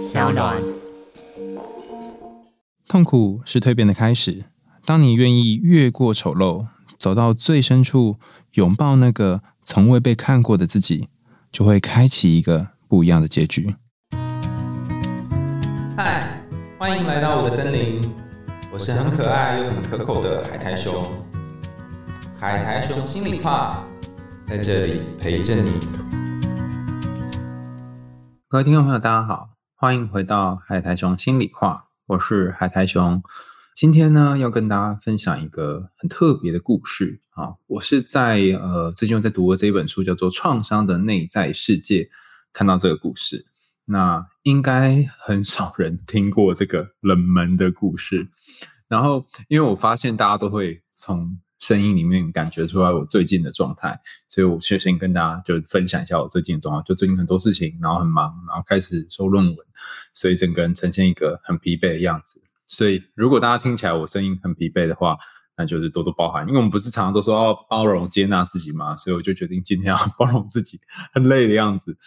小暖。痛苦是蜕变的开始。当你愿意越过丑陋，走到最深处，拥抱那个从未被看过的自己，就会开启一个不一样的结局。嗨，欢迎来到我的森林，我是很可爱又很可口的海苔熊。海苔熊心里话，在这里陪着你。各位听众朋友，大家好，欢迎回到海苔熊心里话，我是海苔熊。今天呢，要跟大家分享一个很特别的故事啊！我是在呃最近在读的这一本书，叫做《创伤的内在世界》，看到这个故事。那应该很少人听过这个冷门的故事。然后，因为我发现大家都会从声音里面感觉出来我最近的状态，所以我先先跟大家就分享一下我最近的状况。就最近很多事情，然后很忙，然后开始收论文，所以整个人呈现一个很疲惫的样子。所以，如果大家听起来我声音很疲惫的话，那就是多多包涵。因为我们不是常常都说要包容接纳自己嘛，所以我就决定今天要包容自己很累的样子。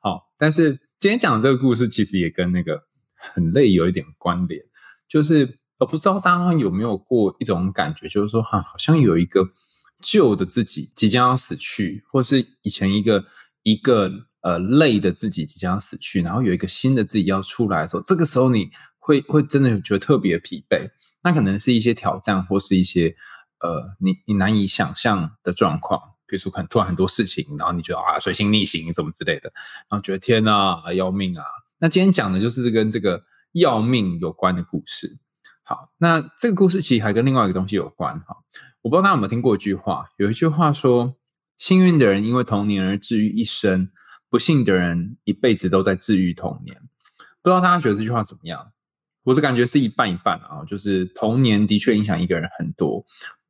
好，但是今天讲的这个故事其实也跟那个很累有一点关联，就是我不知道大家有没有过一种感觉，就是说哈，好像有一个旧的自己即将要死去，或是以前一个一个呃累的自己即将要死去，然后有一个新的自己要出来的时候，这个时候你。会会真的觉得特别疲惫，那可能是一些挑战，或是一些呃，你你难以想象的状况，比如说可能突然很多事情，然后你觉得啊，水星逆行什么之类的，然后觉得天哪，要命啊！那今天讲的就是跟这个要命有关的故事。好，那这个故事其实还跟另外一个东西有关哈。我不知道大家有没有听过一句话，有一句话说：幸运的人因为童年而治愈一生，不幸的人一辈子都在治愈童年。不知道大家觉得这句话怎么样？我的感觉是一半一半啊，就是童年的确影响一个人很多，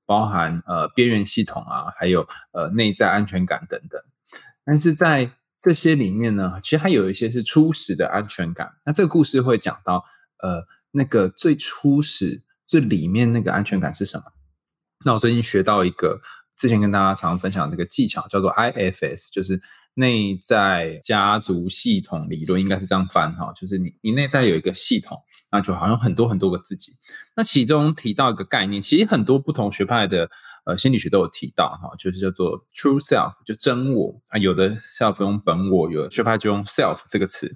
包含呃边缘系统啊，还有呃内在安全感等等。但是在这些里面呢，其实还有一些是初始的安全感。那这个故事会讲到呃那个最初始最里面那个安全感是什么？那我最近学到一个之前跟大家常常分享这个技巧，叫做 IFS，就是内在家族系统理论，应该是这样翻哈，就是你你内在有一个系统。那就好像很多很多个自己，那其中提到一个概念，其实很多不同学派的呃心理学都有提到哈，就是叫做 true self，就真我啊，有的 self 用本我，有的学派就用 self 这个词，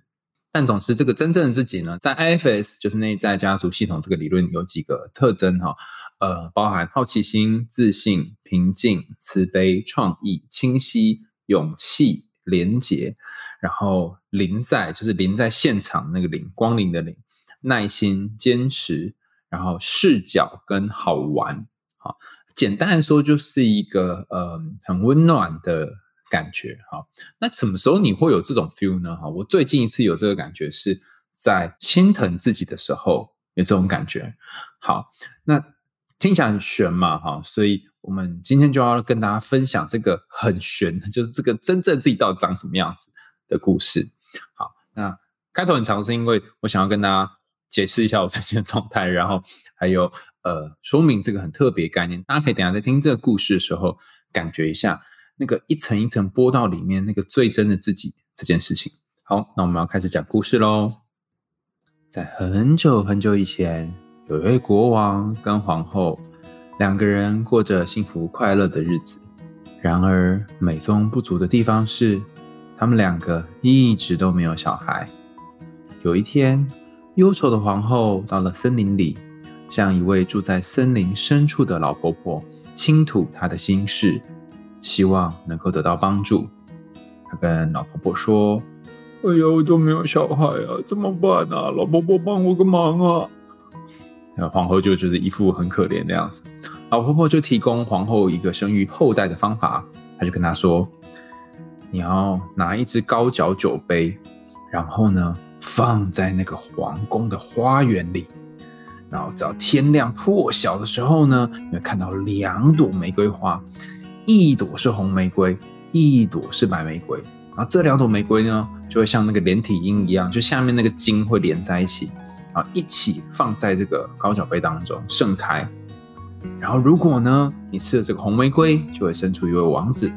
但总之这个真正的自己呢，在 IFS 就是内在家族系统这个理论有几个特征哈，呃，包含好奇心、自信、平静、慈悲、创意、清晰、勇气、廉洁，然后临在就是临在现场那个临，光临的临。耐心、坚持，然后视角跟好玩，好，简单来说就是一个呃很温暖的感觉，哈。那什么时候你会有这种 feel 呢？哈，我最近一次有这个感觉是在心疼自己的时候有这种感觉。好，那听起来很玄嘛，哈，所以我们今天就要跟大家分享这个很玄，就是这个真正自己到底长什么样子的故事。好，那开头很长是因为我想要跟大家。解释一下我最近的状态，然后还有呃说明这个很特别概念，大家可以等下在听这个故事的时候，感觉一下那个一层一层剥到里面那个最真的自己这件事情。好，那我们要开始讲故事喽。在很久很久以前，有一位国王跟皇后两个人过着幸福快乐的日子。然而美中不足的地方是，他们两个一直都没有小孩。有一天。忧愁的皇后到了森林里，向一位住在森林深处的老婆婆倾吐她的心事，希望能够得到帮助。她跟老婆婆说：“哎呀，我都没有小孩啊，怎么办啊？老婆婆帮我个忙啊！”那皇后就觉得一副很可怜的样子。老婆婆就提供皇后一个生育后代的方法，她就跟她说：“你要拿一只高脚酒杯，然后呢？”放在那个皇宫的花园里，然后到天亮破晓的时候呢，你会看到两朵玫瑰花，一朵是红玫瑰，一朵是白玫瑰。然后这两朵玫瑰呢，就会像那个连体婴一样，就下面那个茎会连在一起，啊，一起放在这个高脚杯当中盛开。然后如果呢，你吃了这个红玫瑰，就会生出一位王子；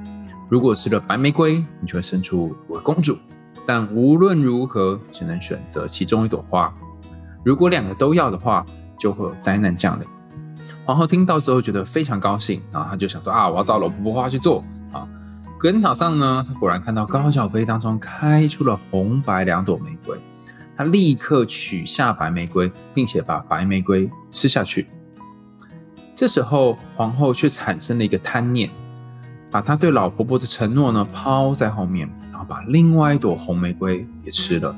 如果吃了白玫瑰，你就会生出一位公主。但无论如何，只能选择其中一朵花。如果两个都要的话，就会有灾难降临。皇后听到之后觉得非常高兴，然后她就想说啊，我要照老婆婆话去做啊。隔天早上呢，她果然看到高脚杯当中开出了红白两朵玫瑰，她立刻取下白玫瑰，并且把白玫瑰吃下去。这时候皇后却产生了一个贪念，把她对老婆婆的承诺呢抛在后面，然后把另外一朵红玫瑰也吃了。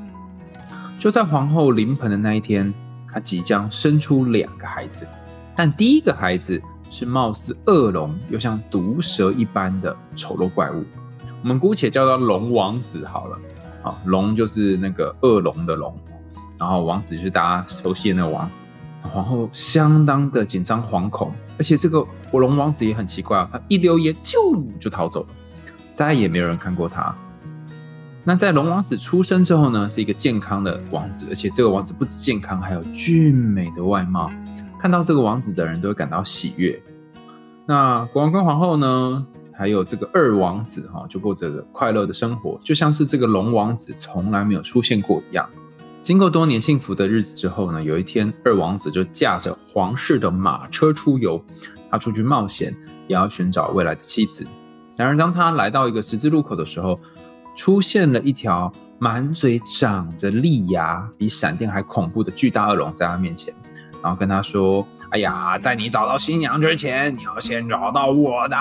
就在皇后临盆的那一天，她即将生出两个孩子。但第一个孩子是貌似恶龙又像毒蛇一般的丑陋怪物，我们姑且叫他龙王子好了。啊，龙就是那个恶龙的龙，然后王子就是大家熟悉的那个王子。皇后相当的紧张惶恐，而且这个火龙王子也很奇怪啊，他一溜烟就就逃走了，再也没有人看过他。那在龙王子出生之后呢，是一个健康的王子，而且这个王子不止健康，还有俊美的外貌。看到这个王子的人都会感到喜悦。那国王跟皇后呢，还有这个二王子哈，就过着快乐的生活，就像是这个龙王子从来没有出现过一样。经过多年幸福的日子之后呢，有一天二王子就驾着皇室的马车出游，他出去冒险，也要寻找未来的妻子。然而，当他来到一个十字路口的时候，出现了一条满嘴长着利牙、比闪电还恐怖的巨大恶龙在他面前。然后跟他说：“哎呀，在你找到新娘之前，你要先找到我的。”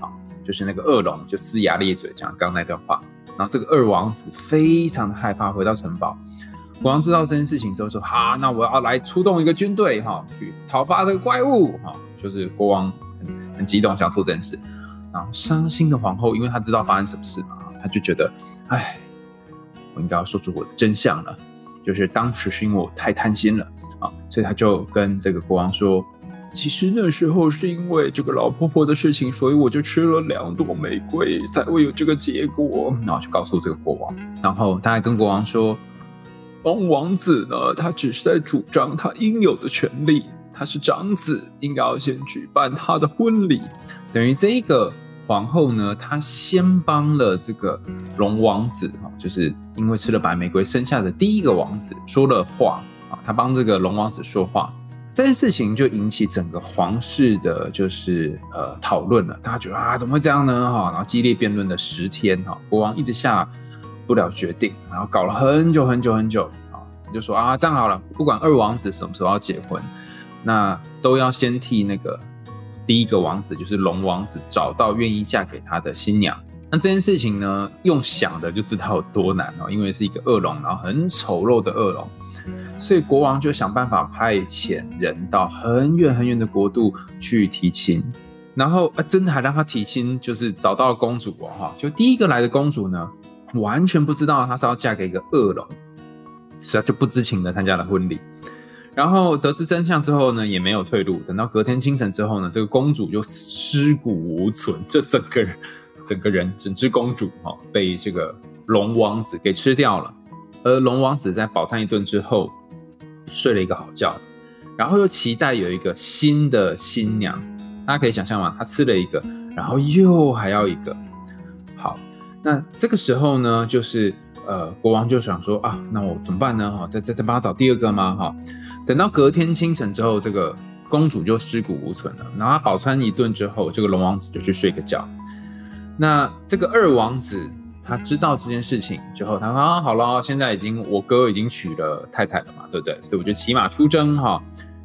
好，就是那个恶龙就呲牙咧嘴讲刚那段话。然后这个二王子非常的害怕，回到城堡。国王知道这件事情之后说：“好，那我要来出动一个军队，哈，去讨伐这个怪物。”哈，就是国王很很激动，想做这件事。然后伤心的皇后，因为她知道发生什么事嘛，她就觉得：“哎，我应该要说出我的真相了，就是当时是因为我太贪心了。”啊，所以他就跟这个国王说：“其实那时候是因为这个老婆婆的事情，所以我就吃了两朵玫瑰，才会有这个结果。”然后就告诉这个国王，然后他还跟国王说：“王王子呢，他只是在主张他应有的权利，他是长子，应该要先举办他的婚礼。等于这个皇后呢，她先帮了这个龙王子，哈，就是因为吃了白玫瑰生下的第一个王子说了话。”他帮这个龙王子说话，这件事情就引起整个皇室的，就是呃讨论了。大家觉得啊，怎么会这样呢？哈，然后激烈辩论了十天，哈，国王一直下不了决定，然后搞了很久很久很久，啊，就说啊，这样好了，不管二王子什么时候要结婚，那都要先替那个第一个王子，就是龙王子找到愿意嫁给他的新娘。那这件事情呢，用想的就知道有多难哦，因为是一个恶龙，然后很丑陋的恶龙。所以国王就想办法派遣人到很远很远的国度去提亲，然后啊，真的还让他提亲，就是找到了公主哦，哈，就第一个来的公主呢，完全不知道她是要嫁给一个恶龙，所以她就不知情的参加了婚礼。然后得知真相之后呢，也没有退路。等到隔天清晨之后呢，这个公主就尸骨无存，这整个人、整个人、整只公主哈，被这个龙王子给吃掉了。而龙王子在饱餐一顿之后，睡了一个好觉，然后又期待有一个新的新娘。大家可以想象吗？他吃了一个，然后又还要一个。好，那这个时候呢，就是呃，国王就想说啊，那我怎么办呢？哈，再再再帮他找第二个吗？哈，等到隔天清晨之后，这个公主就尸骨无存了。然后饱餐一顿之后，这个龙王子就去睡个觉。那这个二王子。他知道这件事情之后，他说：“啊，好了，现在已经我哥已经娶了太太了嘛，对不对？所以我就骑马出征哈，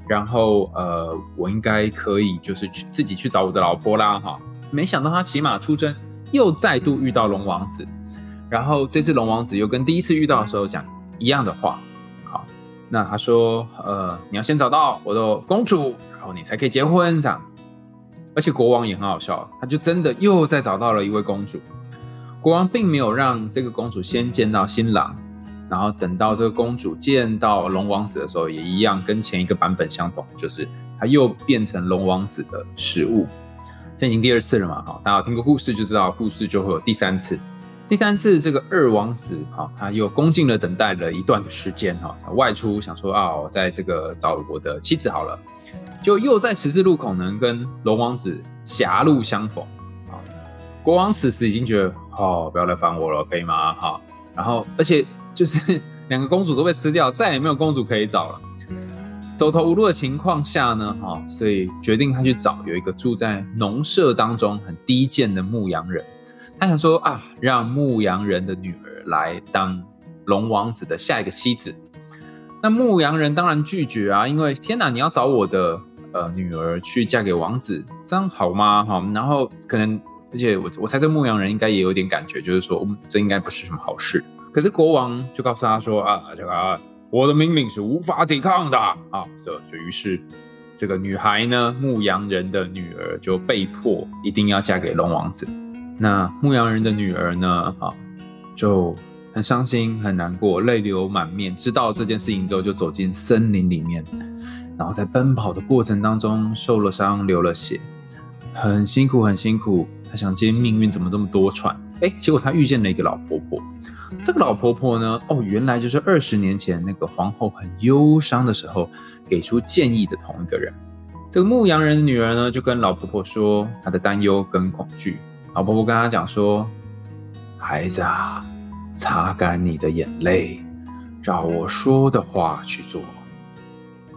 然后呃，我应该可以就是去自己去找我的老婆啦哈。没想到他骑马出征，又再度遇到龙王子，然后这次龙王子又跟第一次遇到的时候讲一样的话。好，那他说：呃，你要先找到我的公主，然后你才可以结婚这样。而且国王也很好笑，他就真的又再找到了一位公主。”国王并没有让这个公主先见到新郎，然后等到这个公主见到龙王子的时候，也一样跟前一个版本相同，就是他又变成龙王子的食物。这已经第二次了嘛？哈，大家听过故事就知道，故事就会有第三次。第三次，这个二王子哈，他又恭敬的等待了一段的时间哈，他外出想说啊，我在这个找我的妻子好了，就又在十字路口呢跟龙王子狭路相逢。国王此时已经觉得，哦，不要来烦我了，可以吗？哈，然后而且就是 两个公主都被吃掉，再也没有公主可以找了。走投无路的情况下呢，哈，所以决定他去找有一个住在农舍当中很低贱的牧羊人。他想说啊，让牧羊人的女儿来当龙王子的下一个妻子。那牧羊人当然拒绝啊，因为天哪，你要找我的呃女儿去嫁给王子，这样好吗？哈，然后可能，而且我我猜这牧羊人应该也有点感觉，就是说这应该不是什么好事。可是国王就告诉他说啊，这个啊。我的命令是无法抵抗的啊！这就于是这个女孩呢，牧羊人的女儿就被迫一定要嫁给龙王子。那牧羊人的女儿呢，哈，就很伤心、很难过，泪流满面。知道这件事情之后，就走进森林里面，然后在奔跑的过程当中受了伤、流了血，很辛苦、很辛苦。他想，今天命运怎么这么多舛？哎，结果他遇见了一个老婆婆。这个老婆婆呢？哦，原来就是二十年前那个皇后很忧伤的时候给出建议的同一个人。这个牧羊人的女儿呢，就跟老婆婆说她的担忧跟恐惧。老婆婆跟她讲说：“孩子啊，擦干你的眼泪，照我说的话去做。”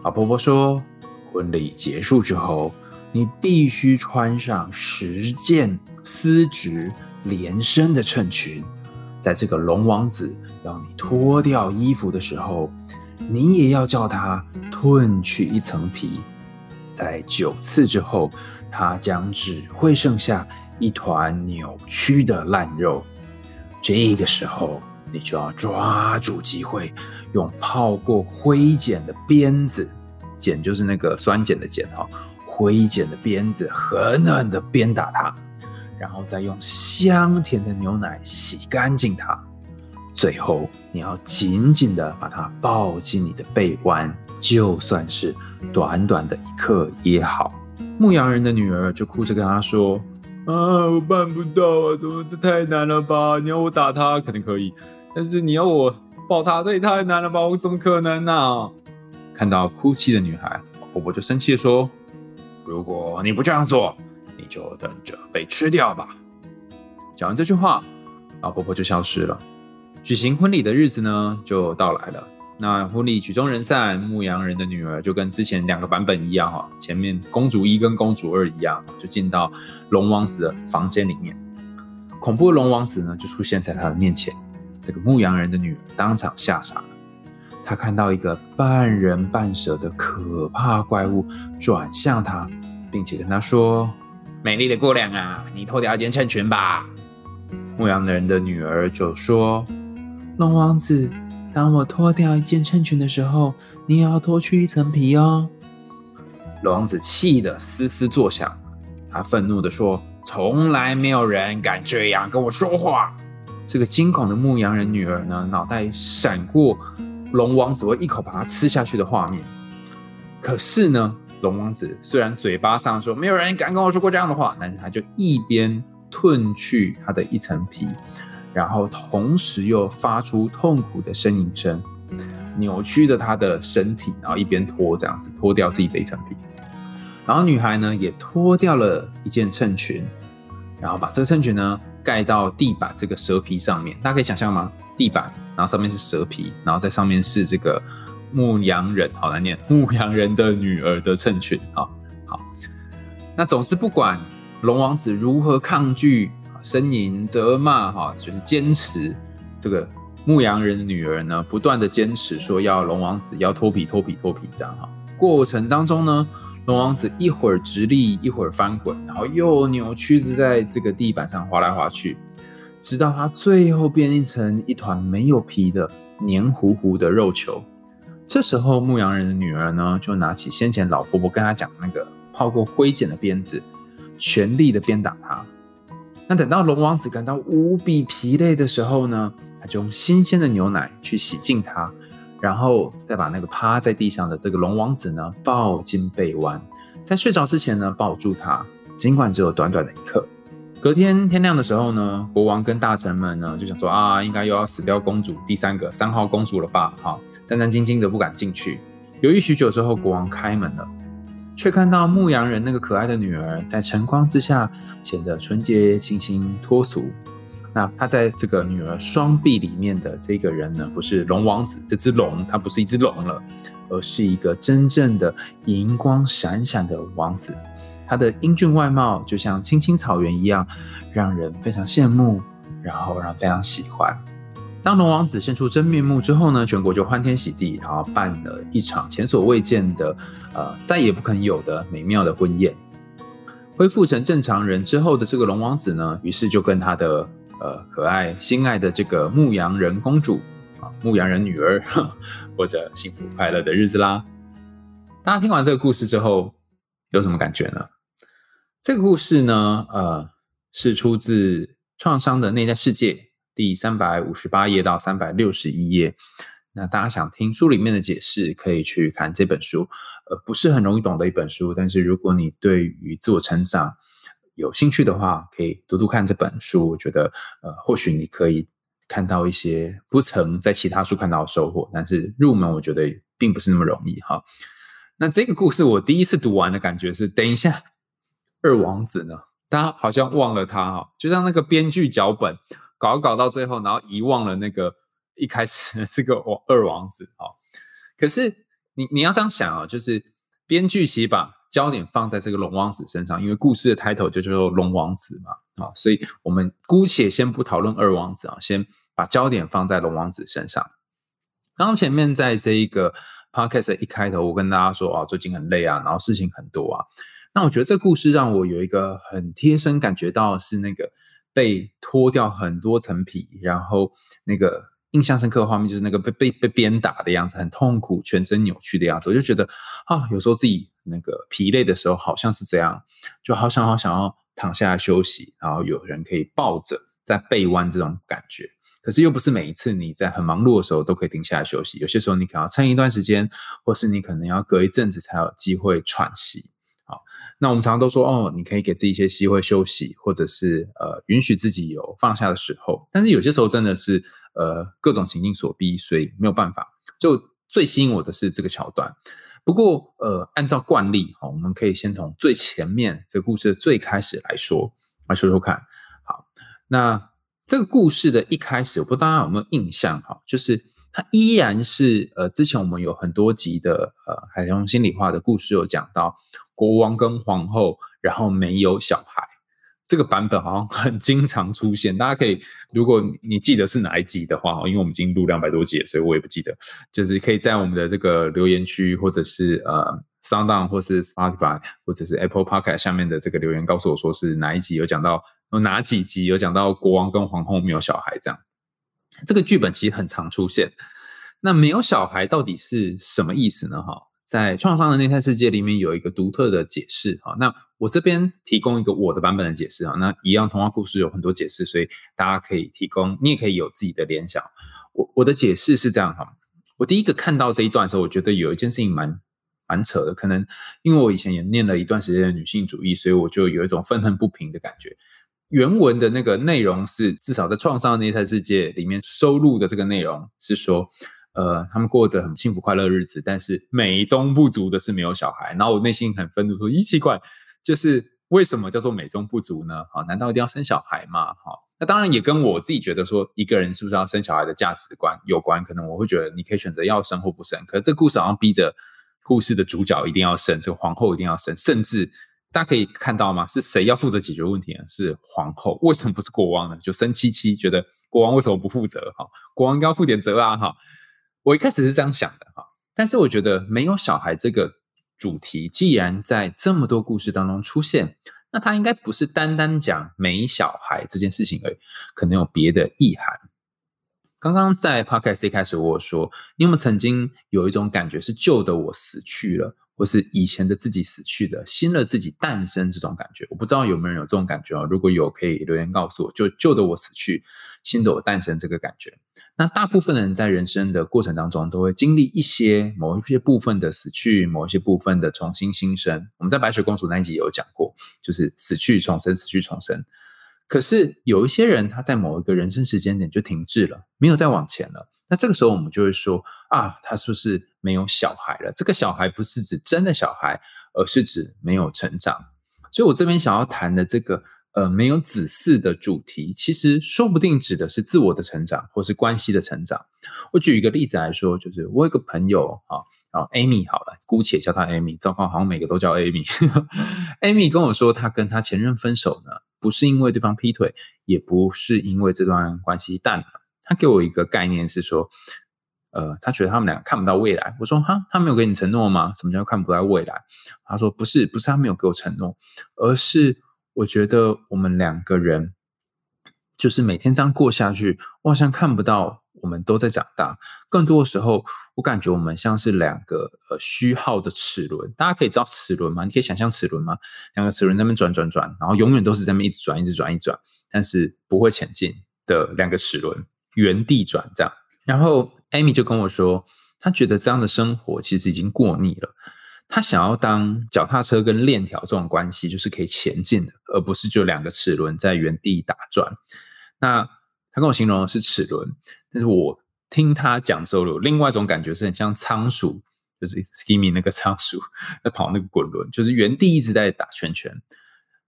老婆婆说：“婚礼结束之后，你必须穿上十件丝质连身的衬裙。”在这个龙王子要你脱掉衣服的时候，你也要叫他褪去一层皮。在九次之后，他将只会剩下一团扭曲的烂肉。这个时候，你就要抓住机会，用泡过灰碱的鞭子，碱就是那个酸碱的碱哈，灰碱的鞭子狠狠地鞭打他。然后再用香甜的牛奶洗干净它，最后你要紧紧的把它抱进你的臂弯，就算是短短的一刻也好。牧羊人的女儿就哭着跟他说：“啊，我办不到啊，怎么这太难了吧？你要我打他肯定可以，但是你要我抱他，这也太难了吧？我怎么可能呢？”看到哭泣的女孩，婆婆就生气的说：“如果你不这样做。”你就等着被吃掉吧。讲完这句话，老婆婆就消失了。举行婚礼的日子呢，就到来了。那婚礼曲终人散，牧羊人的女儿就跟之前两个版本一样哈，前面公主一跟公主二一样，就进到龙王子的房间里面。恐怖的龙王子呢，就出现在他的面前。这个牧羊人的女儿当场吓傻了。他看到一个半人半蛇的可怕怪物转向他，并且跟他说。美丽的姑娘啊，你脱掉一件衬裙吧。牧羊人的女儿就说：“龙王子，当我脱掉一件衬裙的时候，你也要脱去一层皮哦。”龙王子气得嘶嘶作响，他愤怒地说：“从来没有人敢这样跟我说话。”这个惊恐的牧羊人女儿呢，脑袋闪过龙王子会一口把它吃下去的画面，可是呢？龙王子虽然嘴巴上说没有人敢跟我说过这样的话，但是他就一边褪去他的一层皮，然后同时又发出痛苦的呻吟声，扭曲着他的身体，然后一边脱这样子脱掉自己的一层皮。然后女孩呢也脱掉了一件衬裙，然后把这个衬裙呢盖到地板这个蛇皮上面。大家可以想象吗？地板，然后上面是蛇皮，然后在上面是这个。牧羊人好难念，牧羊人的女儿的衬裙啊，好，那总是不管龙王子如何抗拒、呻吟、责骂，哈，就是坚持这个牧羊人的女儿呢，不断的坚持说要龙王子要脱皮、脱皮、脱皮这样哈。过程当中呢，龙王子一会儿直立，一会儿翻滚，然后又扭曲着在这个地板上滑来滑去，直到他最后变成一团没有皮的黏糊糊的肉球。这时候，牧羊人的女儿呢，就拿起先前老婆婆跟她讲那个泡过灰碱的鞭子，全力的鞭打他。那等到龙王子感到无比疲累的时候呢，他就用新鲜的牛奶去洗净他，然后再把那个趴在地上的这个龙王子呢抱进被窝，在睡着之前呢抱住他，尽管只有短短的一刻。隔天天亮的时候呢，国王跟大臣们呢就想说啊，应该又要死掉公主第三个三号公主了吧？哈。战战兢兢的不敢进去。犹豫许久之后，国王开门了，却看到牧羊人那个可爱的女儿在晨光之下显得纯洁、清新、脱俗。那他在这个女儿双臂里面的这个人呢，不是龙王子，这只龙它不是一只龙了，而是一个真正的银光闪闪的王子。他的英俊外貌就像青青草原一样，让人非常羡慕，然后让非常喜欢。当龙王子现出真面目之后呢，全国就欢天喜地，然后办了一场前所未见的、呃，再也不肯有的美妙的婚宴。恢复成正常人之后的这个龙王子呢，于是就跟他的呃可爱心爱的这个牧羊人公主啊，牧羊人女儿 过着幸福快乐的日子啦。大家听完这个故事之后，有什么感觉呢？这个故事呢，呃，是出自《创伤的内在世界》。第三百五十八页到三百六十一页，那大家想听书里面的解释，可以去看这本书。呃，不是很容易懂的一本书，但是如果你对于自我成长有兴趣的话，可以读读看这本书。我觉得，呃，或许你可以看到一些不曾在其他书看到的收获。但是入门，我觉得并不是那么容易哈。那这个故事我第一次读完的感觉是：等一下，二王子呢？大家好像忘了他哈，就像那个编剧脚本。搞搞到最后，然后遗忘了那个一开始是个王二王子啊。可是你你要这样想啊，就是编剧其实把焦点放在这个龙王子身上，因为故事的 title 就叫做龙王子嘛啊，所以我们姑且先不讨论二王子啊，先把焦点放在龙王子身上。刚刚前面在这一个 podcast 一开头，我跟大家说啊，最近很累啊，然后事情很多啊。那我觉得这故事让我有一个很贴身感觉到是那个。被脱掉很多层皮，然后那个印象深刻的画面就是那个被被被鞭打的样子，很痛苦，全身扭曲的样子。我就觉得啊，有时候自己那个疲累的时候，好像是这样，就好想好想要躺下来休息，然后有人可以抱着在背弯这种感觉。可是又不是每一次你在很忙碌的时候都可以停下来休息，有些时候你可能要撑一段时间，或是你可能要隔一阵子才有机会喘息。那我们常常都说哦，你可以给自己一些机会休息，或者是呃允许自己有放下的时候。但是有些时候真的是呃各种情境所逼，所以没有办法。就最吸引我的是这个桥段。不过呃，按照惯例哈，我们可以先从最前面这个故事的最开始来说来说说看。好，那这个故事的一开始，我不知道大家有没有印象哈，就是它依然是呃之前我们有很多集的呃海洋心理化的故事有讲到。国王跟皇后，然后没有小孩，这个版本好像很经常出现。大家可以，如果你记得是哪一集的话，因为我们已经录两百多集了，所以我也不记得。就是可以在我们的这个留言区，或者是呃，Sound On，或是 Spotify，或者是 Apple Podcast 下面的这个留言，告诉我说是哪一集有讲到，有哪几集有讲到国王跟皇后没有小孩这样。这个剧本其实很常出现。那没有小孩到底是什么意思呢？哈？在创伤的内在世界里面有一个独特的解释哈，那我这边提供一个我的版本的解释啊，那一样童话故事有很多解释，所以大家可以提供，你也可以有自己的联想。我我的解释是这样哈，我第一个看到这一段的时候，我觉得有一件事情蛮蛮扯的，可能因为我以前也念了一段时间的女性主义，所以我就有一种愤恨不平的感觉。原文的那个内容是，至少在创伤的内在世界里面收录的这个内容是说。呃，他们过着很幸福快乐日子，但是美中不足的是没有小孩。然后我内心很愤怒，说：咦，奇怪，就是为什么叫做美中不足呢？好，难道一定要生小孩吗？好，那当然也跟我自己觉得说，一个人是不是要生小孩的价值观有关。可能我会觉得你可以选择要生或不生，可是这故事好像逼着故事的主角一定要生，这个皇后一定要生，甚至大家可以看到吗？是谁要负责解决问题呢？是皇后，为什么不是国王呢？就生七七觉得国王为什么不负责？哈，国王应该要负点责啊！哈。我一开始是这样想的哈，但是我觉得没有小孩这个主题，既然在这么多故事当中出现，那它应该不是单单讲没小孩这件事情而已，可能有别的意涵。刚刚在 podcast 一开始我说，你有没有曾经有一种感觉是旧的我死去了？或是以前的自己死去的，新的自己诞生这种感觉，我不知道有没有人有这种感觉啊？如果有，可以留言告诉我。就旧的我死去，新的我诞生这个感觉。那大部分人在人生的过程当中，都会经历一些某一些部分的死去，某一些部分的重新新生。我们在白雪公主那一集有讲过，就是死去重生，死去重生。可是有一些人，他在某一个人生时间点就停滞了，没有再往前了。那这个时候，我们就会说啊，他是不是没有小孩了？这个小孩不是指真的小孩，而是指没有成长。所以我这边想要谈的这个呃没有子嗣的主题，其实说不定指的是自我的成长，或是关系的成长。我举一个例子来说，就是我有个朋友啊，然后 Amy 好了，姑且叫她 Amy。糟糕，好像每个都叫 Amy。Amy 跟我说，她跟她前任分手呢，不是因为对方劈腿，也不是因为这段关系淡了。他给我一个概念是说。呃，他觉得他们俩看不到未来。我说哈，他没有给你承诺吗？什么叫看不到未来？他说不是，不是他没有给我承诺，而是我觉得我们两个人就是每天这样过下去，我好像看不到我们都在长大。更多的时候，我感觉我们像是两个呃虚耗的齿轮。大家可以知道齿轮吗？你可以想象齿轮吗？两个齿轮在那边转转转，然后永远都是在那边一直转，一直转，一直转，但是不会前进的两个齿轮，原地转这样。然后。Amy 就跟我说，她觉得这样的生活其实已经过腻了。她想要当脚踏车跟链条这种关系，就是可以前进的，而不是就两个齿轮在原地打转。那她跟我形容的是齿轮，但是我听她讲之后，有另外一种感觉是很像仓鼠，就是 Skimmy 那个仓鼠在跑那个滚轮，就是原地一直在打圈圈。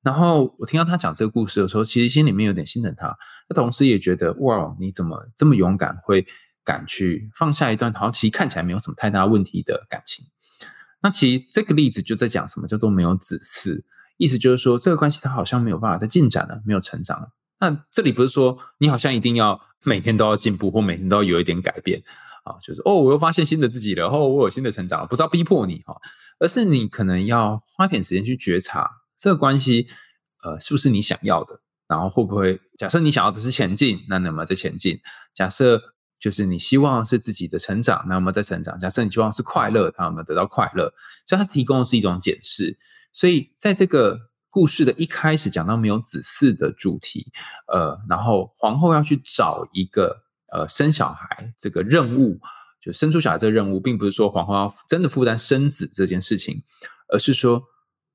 然后我听到他讲这个故事的时候，其实心里面有点心疼他，他同时也觉得哇，你怎么这么勇敢，会。敢去放下一段好像，其实看起来没有什么太大问题的感情。那其实这个例子就在讲什么叫做没有子嗣，意思就是说这个关系它好像没有办法再进展了，没有成长了。那这里不是说你好像一定要每天都要进步，或每天都要有一点改变啊，就是哦，我又发现新的自己了，哦，我有新的成长，不是要逼迫你哈，而是你可能要花点时间去觉察这个关系，呃，是不是你想要的？然后会不会假设你想要的是前进，那那么在前进？假设。就是你希望是自己的成长，那么在成长。假设你希望是快乐，他有没有得到快乐？所以它提供的是一种解释。所以在这个故事的一开始讲到没有子嗣的主题，呃，然后皇后要去找一个呃生小孩这个任务，就生出小孩这个任务，并不是说皇后要真的负担生子这件事情，而是说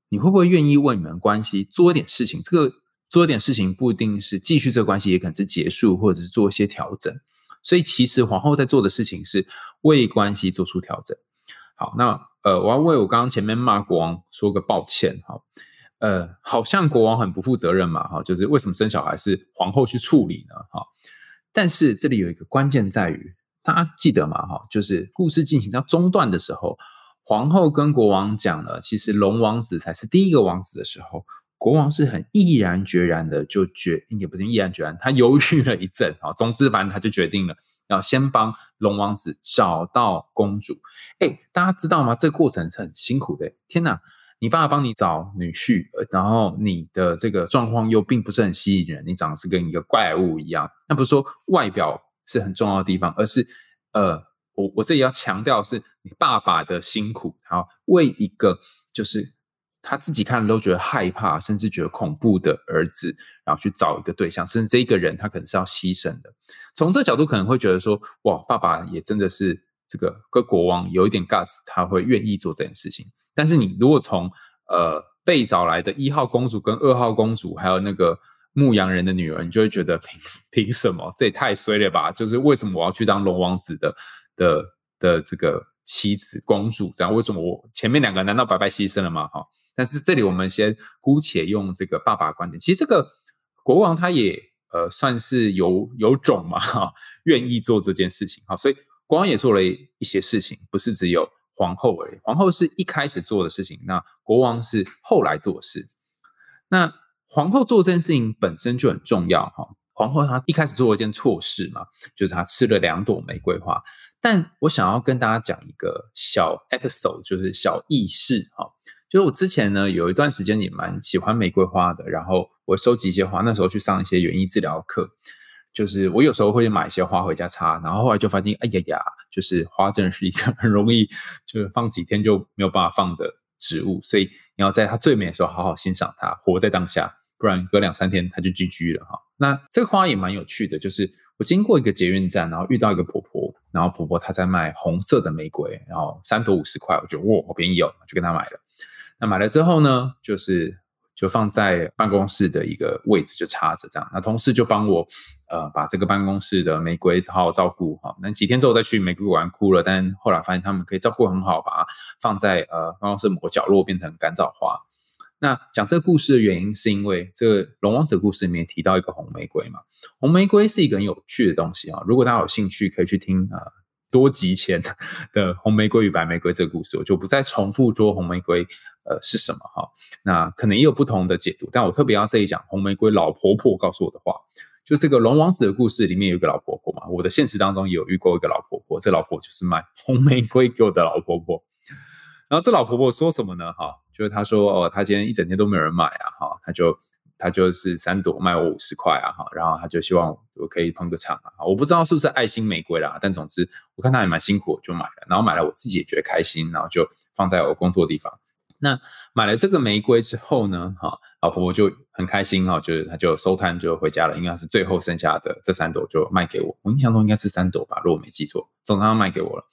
你会不会愿意为你们关系做一点事情？这个做一点事情不一定是继续这个关系，也可能是结束，或者是做一些调整。所以其实皇后在做的事情是为关系做出调整。好，那呃，我要为我刚刚前面骂国王说个抱歉。哈，呃，好像国王很不负责任嘛。哈，就是为什么生小孩是皇后去处理呢？哈，但是这里有一个关键在于，大家记得吗？哈，就是故事进行到中段的时候，皇后跟国王讲了，其实龙王子才是第一个王子的时候。国王是很毅然决然的，就决也不是毅然决然，他犹豫了一阵啊。总之，反正他就决定了要先帮龙王子找到公主。哎，大家知道吗？这个过程是很辛苦的。天哪，你爸爸帮你找女婿，然后你的这个状况又并不是很吸引人，你长得是跟一个怪物一样。那不是说外表是很重要的地方，而是呃，我我这里要强调是你爸爸的辛苦，然后为一个就是。他自己看了都觉得害怕，甚至觉得恐怖的儿子，然后去找一个对象，甚至这一个人他可能是要牺牲的。从这角度可能会觉得说，哇，爸爸也真的是这个个国王有一点 guts，他会愿意做这件事情。但是你如果从呃被找来的一号公主跟二号公主，还有那个牧羊人的女儿，你就会觉得 凭凭什么？这也太衰了吧！就是为什么我要去当龙王子的的的这个妻子公主？这样为什么我前面两个难道白白牺牲了吗？哈。但是这里我们先姑且用这个爸爸观点，其实这个国王他也呃算是有有种嘛，哈，愿意做这件事情，哈，所以国王也做了一些事情，不是只有皇后而已，皇后是一开始做的事情，那国王是后来做事。那皇后做这件事情本身就很重要，哈，皇后她一开始做了一件错事嘛，就是她吃了两朵玫瑰花。但我想要跟大家讲一个小 episode，就是小轶事，哈。就是我之前呢有一段时间也蛮喜欢玫瑰花的，然后我收集一些花，那时候去上一些园艺治疗课，就是我有时候会买一些花回家插，然后后来就发现，哎呀呀，就是花真的是一个 很容易就是放几天就没有办法放的植物，所以你要在它最美的时候好好欣赏它，活在当下，不然隔两三天它就 GG 了哈。那这个花也蛮有趣的，就是我经过一个捷运站，然后遇到一个婆婆，然后婆婆她在卖红色的玫瑰，然后三朵五十块，我觉得哇好便宜哦，就跟她买了。那买了之后呢，就是就放在办公室的一个位置就插着这样。那同事就帮我呃把这个办公室的玫瑰好好照顾哈。那几天之后再去玫瑰馆哭了，但后来发现他们可以照顾很好，把它放在呃办公室某个角落变成干燥花。那讲这个故事的原因，是因为这个龙王子的故事里面提到一个红玫瑰嘛。红玫瑰是一个很有趣的东西啊。如果大家有兴趣，可以去听啊多集前的红玫瑰与白玫瑰这个故事，我就不再重复说红玫瑰呃是什么哈。那可能也有不同的解读，但我特别要这里讲红玫瑰老婆婆告诉我的话，就这个龙王子的故事里面有一个老婆婆嘛。我的现实当中也有遇过一个老婆婆，这老婆就是卖红玫瑰给我的老婆婆。然后这老婆婆说什么呢？哈。就是她说哦，她今天一整天都没有人买啊，哈，她就她就是三朵卖我五十块啊，哈，然后她就希望我可以捧个场啊，我不知道是不是爱心玫瑰啦，但总之我看她也蛮辛苦，就买了，然后买了我自己也觉得开心，然后就放在我工作地方。那买了这个玫瑰之后呢，哈，老婆婆就很开心哈，就是她就收摊就回家了，应该是最后剩下的这三朵就卖给我，我印象中应该是三朵吧，如果我没记错，总他卖给我了。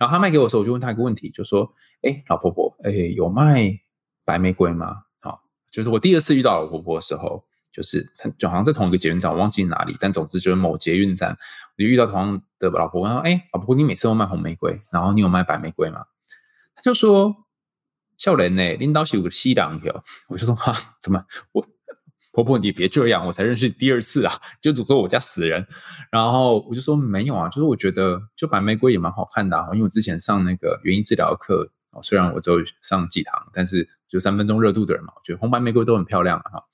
然后他卖给我的时候，我就问他一个问题，就说，哎，老婆婆，哎，有卖？白玫瑰吗？好，就是我第二次遇到老婆婆的时候，就是就好像在同一个捷运站，我忘记哪里，但总之就是某捷运站，我就遇到同样的老婆，婆说：“哎，老婆婆，你每次都卖红玫瑰，然后你有卖白玫瑰吗？”他就说：“笑人呢，领导是有个西凉哟。”我就说：“哈，怎么我婆婆你别这样，我才认识你第二次啊，就诅咒我家死人。”然后我就说：“没有啊，就是我觉得就白玫瑰也蛮好看的啊，因为我之前上那个原因治疗课。”哦，虽然我只有上几堂，但是就三分钟热度的人嘛，我觉得红白玫瑰都很漂亮啊。哈，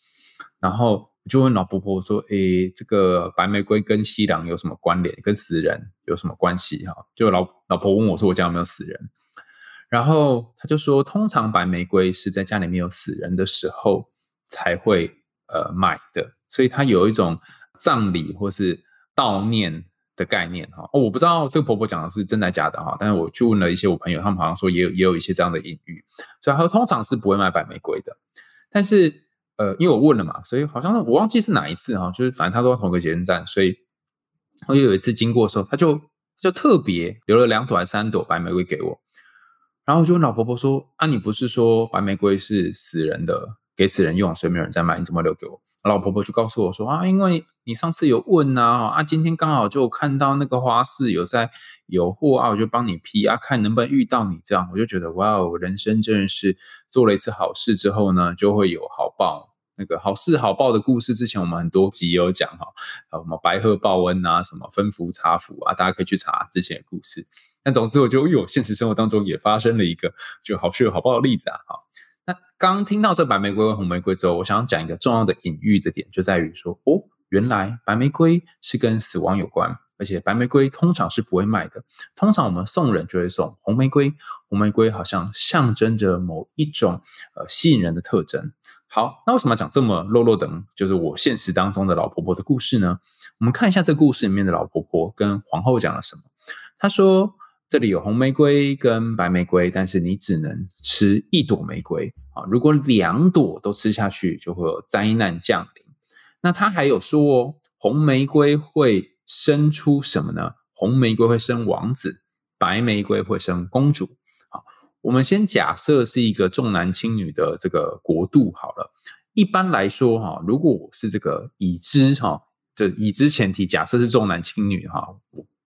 然后我就问老婆婆说：“诶，这个白玫瑰跟西凉有什么关联？跟死人有什么关系？”哈，就老老婆问我说：“我家有没有死人？”然后他就说：“通常白玫瑰是在家里面有死人的时候才会呃买的，所以它有一种葬礼或是悼念。”的概念哈哦，我不知道这个婆婆讲的是真的假的哈，但是我去问了一些我朋友，他们好像说也有也有一些这样的隐喻，所以他通常是不会卖白玫瑰的。但是呃，因为我问了嘛，所以好像我忘记是哪一次哈，就是反正他都在同一个捷运站，所以我有一次经过的时候，他就就特别留了两朵还是三朵白玫瑰给我，然后我就问老婆婆说：“啊，你不是说白玫瑰是死人的，给死人用，所以没有人在买，你怎么留给我？”老婆婆就告诉我说啊，因为你上次有问呐，啊，今天刚好就看到那个花市有在有货啊，我就帮你批啊，看能不能遇到你这样，我就觉得哇哦，人生真的是做了一次好事之后呢，就会有好报。那个好事好报的故事，之前我们很多集有讲哈，什么白鹤报恩啊，什么分福茶福啊，大家可以去查之前的故事。但总之，我就有现实生活当中也发生了一个就好事有好报的例子啊，哈。那刚听到这白玫瑰和红玫瑰之后，我想讲一个重要的隐喻的点，就在于说，哦，原来白玫瑰是跟死亡有关，而且白玫瑰通常是不会卖的。通常我们送人就会送红玫瑰，红玫瑰好像象征着某一种呃吸引人的特征。好，那为什么要讲这么落落等，就是我现实当中的老婆婆的故事呢？我们看一下这故事里面的老婆婆跟皇后讲了什么。她说。这里有红玫瑰跟白玫瑰，但是你只能吃一朵玫瑰啊！如果两朵都吃下去，就会有灾难降临。那他还有说，红玫瑰会生出什么呢？红玫瑰会生王子，白玫瑰会生公主。好，我们先假设是一个重男轻女的这个国度好了。一般来说，哈，如果我是这个已知哈，这已知前提假设是重男轻女哈。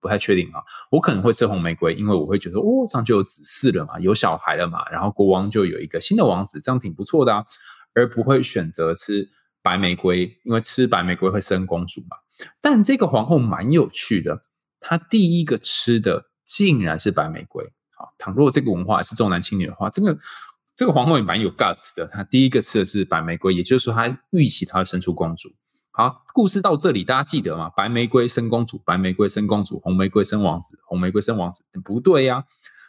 不太确定啊，我可能会吃红玫瑰，因为我会觉得哦，这样就有子嗣了嘛，有小孩了嘛，然后国王就有一个新的王子，这样挺不错的啊。而不会选择吃白玫瑰，因为吃白玫瑰会生公主嘛。但这个皇后蛮有趣的，她第一个吃的竟然是白玫瑰。好，倘若这个文化是重男轻女的话，这个这个皇后也蛮有 guts 的，她第一个吃的是白玫瑰，也就是说她预期她会生出公主。好，故事到这里，大家记得吗？白玫瑰生公主，白玫瑰生公主，红玫瑰生王子，红玫瑰生王子，不对呀，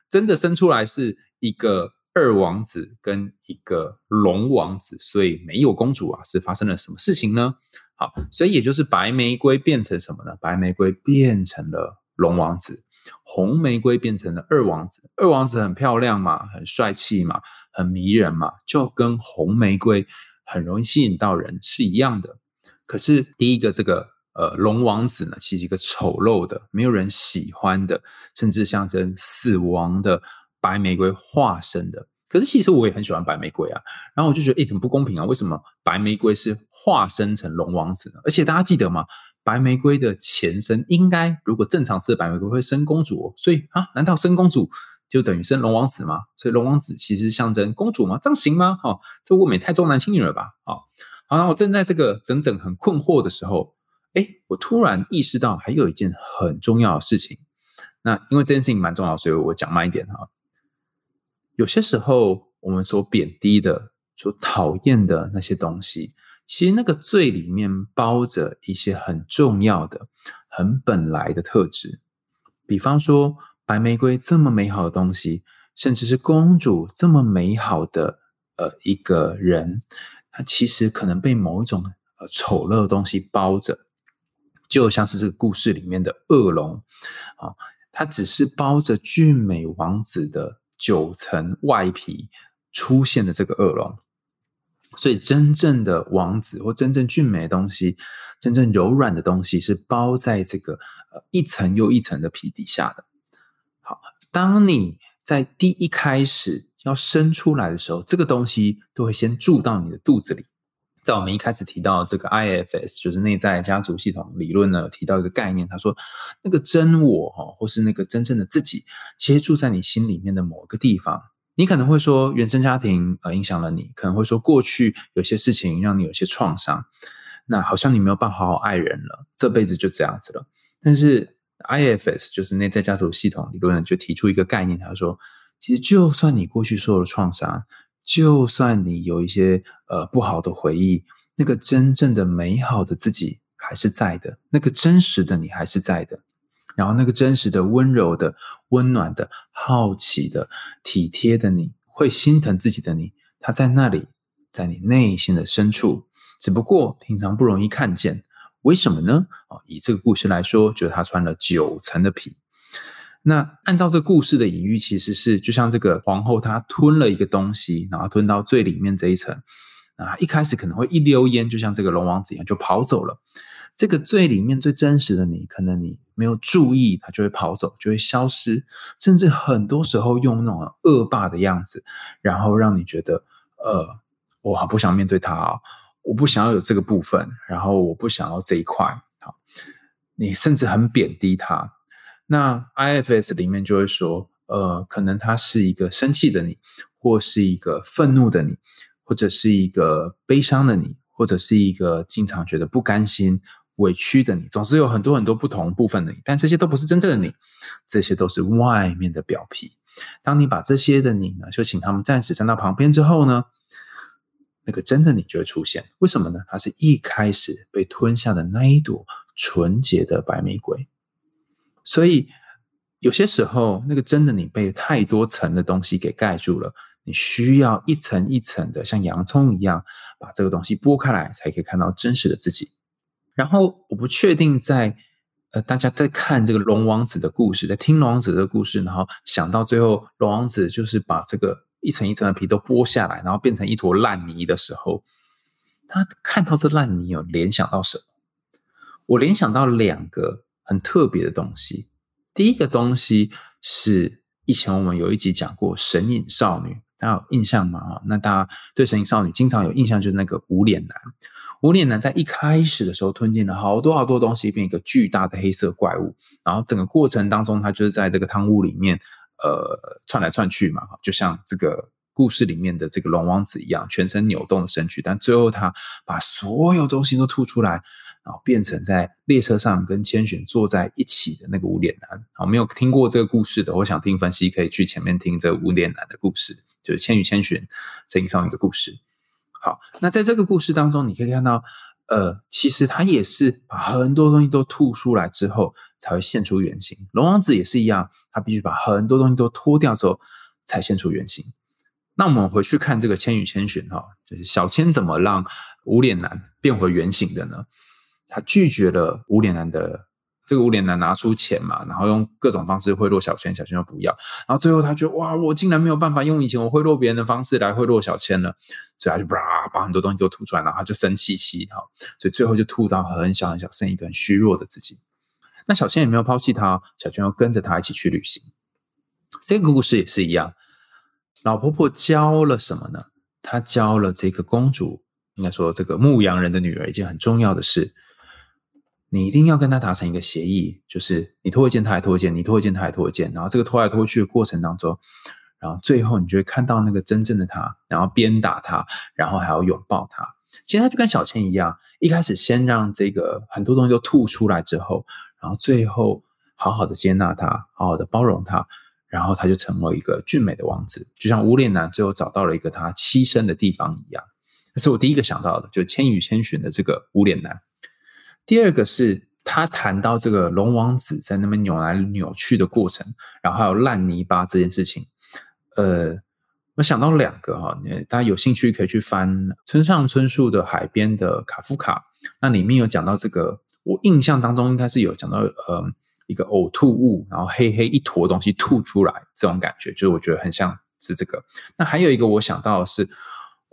真的生出来是一个二王子跟一个龙王子，所以没有公主啊，是发生了什么事情呢？好，所以也就是白玫瑰变成什么呢？白玫瑰变成了龙王子，红玫瑰变成了二王子，二王子很漂亮嘛，很帅气嘛，很迷人嘛，就跟红玫瑰很容易吸引到人是一样的。可是第一个这个呃龙王子呢，其实一个丑陋的、没有人喜欢的，甚至象征死亡的白玫瑰化身的。可是其实我也很喜欢白玫瑰啊，然后我就觉得哎，怎么不公平啊？为什么白玫瑰是化身成龙王子呢？而且大家记得吗？白玫瑰的前身应该如果正常吃白玫瑰会生公主，哦所以啊，难道生公主就等于生龙王子吗。所以龙王子其实象征公主吗，这样行吗？哈，这未免太重男轻女了吧？好好，我正在这个整整很困惑的时候，哎，我突然意识到还有一件很重要的事情。那因为这件事情蛮重要，所以我讲慢一点哈。有些时候我们所贬低的、所讨厌的那些东西。其实那个罪里面包着一些很重要的、很本来的特质，比方说白玫瑰这么美好的东西，甚至是公主这么美好的呃一个人，其实可能被某一种呃丑陋的东西包着，就像是这个故事里面的恶龙啊，它只是包着俊美王子的九层外皮出现的这个恶龙。所以，真正的王子或真正俊美的东西，真正柔软的东西，是包在这个呃一层又一层的皮底下的。好，当你在第一开始要生出来的时候，这个东西都会先住到你的肚子里。在我们一开始提到这个 IFS，就是内在家族系统理论呢，提到一个概念，他说那个真我哈，或是那个真正的自己，其实住在你心里面的某个地方。你可能会说原生家庭呃影响了你，可能会说过去有些事情让你有些创伤，那好像你没有办法好好爱人了，这辈子就这样子了。但是 IFS 就是内在家族系统理论就提出一个概念，他说，其实就算你过去受了创伤，就算你有一些呃不好的回忆，那个真正的美好的自己还是在的，那个真实的你还是在的。然后那个真实的、温柔的、温暖的、好奇的、体贴的你，会心疼自己的你，他在那里，在你内心的深处，只不过平常不容易看见。为什么呢？啊，以这个故事来说，就是他穿了九层的皮。那按照这故事的隐喻，其实是就像这个皇后，她吞了一个东西，然后吞到最里面这一层，啊，一开始可能会一溜烟，就像这个龙王子一样，就跑走了。这个最里面最真实的你，可能你没有注意，它就会跑走，就会消失，甚至很多时候用那种恶霸的样子，然后让你觉得，呃，我好不想面对他啊，我不想要有这个部分，然后我不想要这一块，好，你甚至很贬低他。那 IFS 里面就会说，呃，可能他是一个生气的你，或是一个愤怒的你，或者是一个悲伤的你，或者是一个经常觉得不甘心。委屈的你，总是有很多很多不同部分的你，但这些都不是真正的你，这些都是外面的表皮。当你把这些的你呢，就请他们暂时站到旁边之后呢，那个真的你就会出现。为什么呢？它是一开始被吞下的那一朵纯洁的白玫瑰。所以有些时候，那个真的你被太多层的东西给盖住了，你需要一层一层的，像洋葱一样，把这个东西剥开来，才可以看到真实的自己。然后我不确定，在呃，大家在看这个龙王子的故事，在听龙王子的故事，然后想到最后龙王子就是把这个一层一层的皮都剥下来，然后变成一坨烂泥的时候，他看到这烂泥有联想到什么？我联想到两个很特别的东西。第一个东西是以前我们有一集讲过神隐少女，大家有印象吗？啊，那大家对神隐少女经常有印象，就是那个无脸男。无脸男在一开始的时候吞进了好多好多东西，变一个巨大的黑色怪物。然后整个过程当中，他就是在这个汤屋里面，呃，窜来窜去嘛，就像这个故事里面的这个龙王子一样，全身扭动的身躯。但最后他把所有东西都吐出来，然后变成在列车上跟千寻坐在一起的那个无脸男。好，没有听过这个故事的，我想听分析可以去前面听这无脸男的故事，就是《千与千寻》这一少女的故事。好，那在这个故事当中，你可以看到，呃，其实他也是把很多东西都吐出来之后，才会现出原形。龙王子也是一样，他必须把很多东西都脱掉之后，才现出原形。那我们回去看这个《千与千寻》哈，就是小千怎么让无脸男变回原形的呢？他拒绝了无脸男的。这个无脸男拿出钱嘛，然后用各种方式贿赂小千，小千又不要，然后最后他觉得哇，我竟然没有办法用以前我贿赂别人的方式来贿赂小千了，所以他就叭把很多东西都吐出来，然后他就生气气哈，所以最后就吐到很小很小，剩一个很虚弱的自己。那小千也没有抛弃他，小千要跟着他一起去旅行。这个故事也是一样，老婆婆教了什么呢？她教了这个公主，应该说这个牧羊人的女儿一件很重要的事。你一定要跟他达成一个协议，就是你拖一件，他也拖一件，你拖一件，他也拖一件，然后这个拖来拖去的过程当中，然后最后你就会看到那个真正的他，然后鞭打他，然后还要拥抱他。其实他就跟小千一样，一开始先让这个很多东西都吐出来之后，然后最后好好的接纳他，好好的包容他，然后他就成为一个俊美的王子，就像无脸男最后找到了一个他栖身的地方一样。这是我第一个想到的，就《千与千寻》的这个无脸男。第二个是他谈到这个龙王子在那边扭来扭去的过程，然后还有烂泥巴这件事情。呃，我想到两个哈，大家有兴趣可以去翻村上春树的《海边的卡夫卡》，那里面有讲到这个，我印象当中应该是有讲到呃一个呕吐物，然后黑黑一坨东西吐出来这种感觉，就是我觉得很像是这个。那还有一个我想到的是。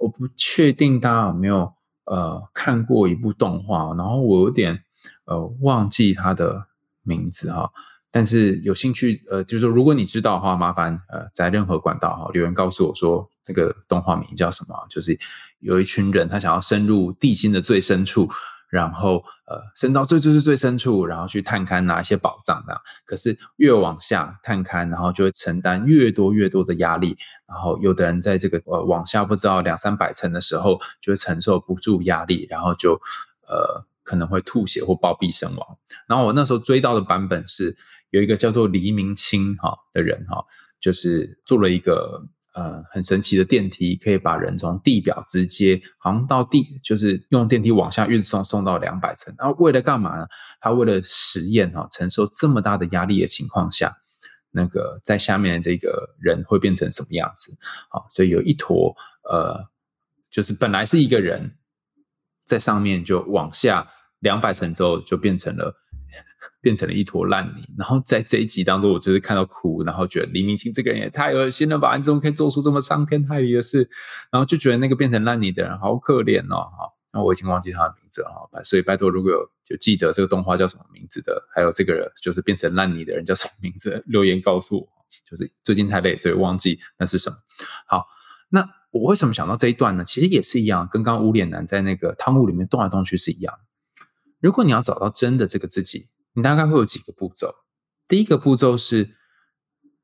我不确定大家有没有呃看过一部动画，然后我有点呃忘记它的名字哈，但是有兴趣呃，就是说如果你知道的话，麻烦呃在任何管道哈留言告诉我说这个动画名叫什么，就是有一群人他想要深入地心的最深处。然后，呃，伸到最最最最深处，然后去探勘拿一些宝藏的。可是越往下探勘，然后就会承担越多越多的压力。然后有的人在这个呃往下不知道两三百层的时候，就会承受不住压力，然后就呃可能会吐血或暴毙身亡。然后我那时候追到的版本是有一个叫做黎明清哈的人哈，就是做了一个。呃，很神奇的电梯，可以把人从地表直接，好像到地，就是用电梯往下运送，送到两百层。然后为了干嘛呢？他为了实验哈，承受这么大的压力的情况下，那个在下面的这个人会变成什么样子？好，所以有一坨呃，就是本来是一个人在上面，就往下两百层之后，就变成了。变成了一坨烂泥，然后在这一集当中，我就是看到哭，然后觉得黎明清这个人也太恶心了吧！你怎么可以做出这么伤天害理的事？然后就觉得那个变成烂泥的人好可怜哦！哈，那我已经忘记他的名字了哈，所以拜托，如果有就记得这个动画叫什么名字的，还有这个人就是变成烂泥的人叫什么名字，留言告诉我。就是最近太累，所以忘记那是什么。好，那我为什么想到这一段呢？其实也是一样，跟刚刚无脸男在那个汤屋里面动来动去是一样。如果你要找到真的这个自己。你大概会有几个步骤。第一个步骤是，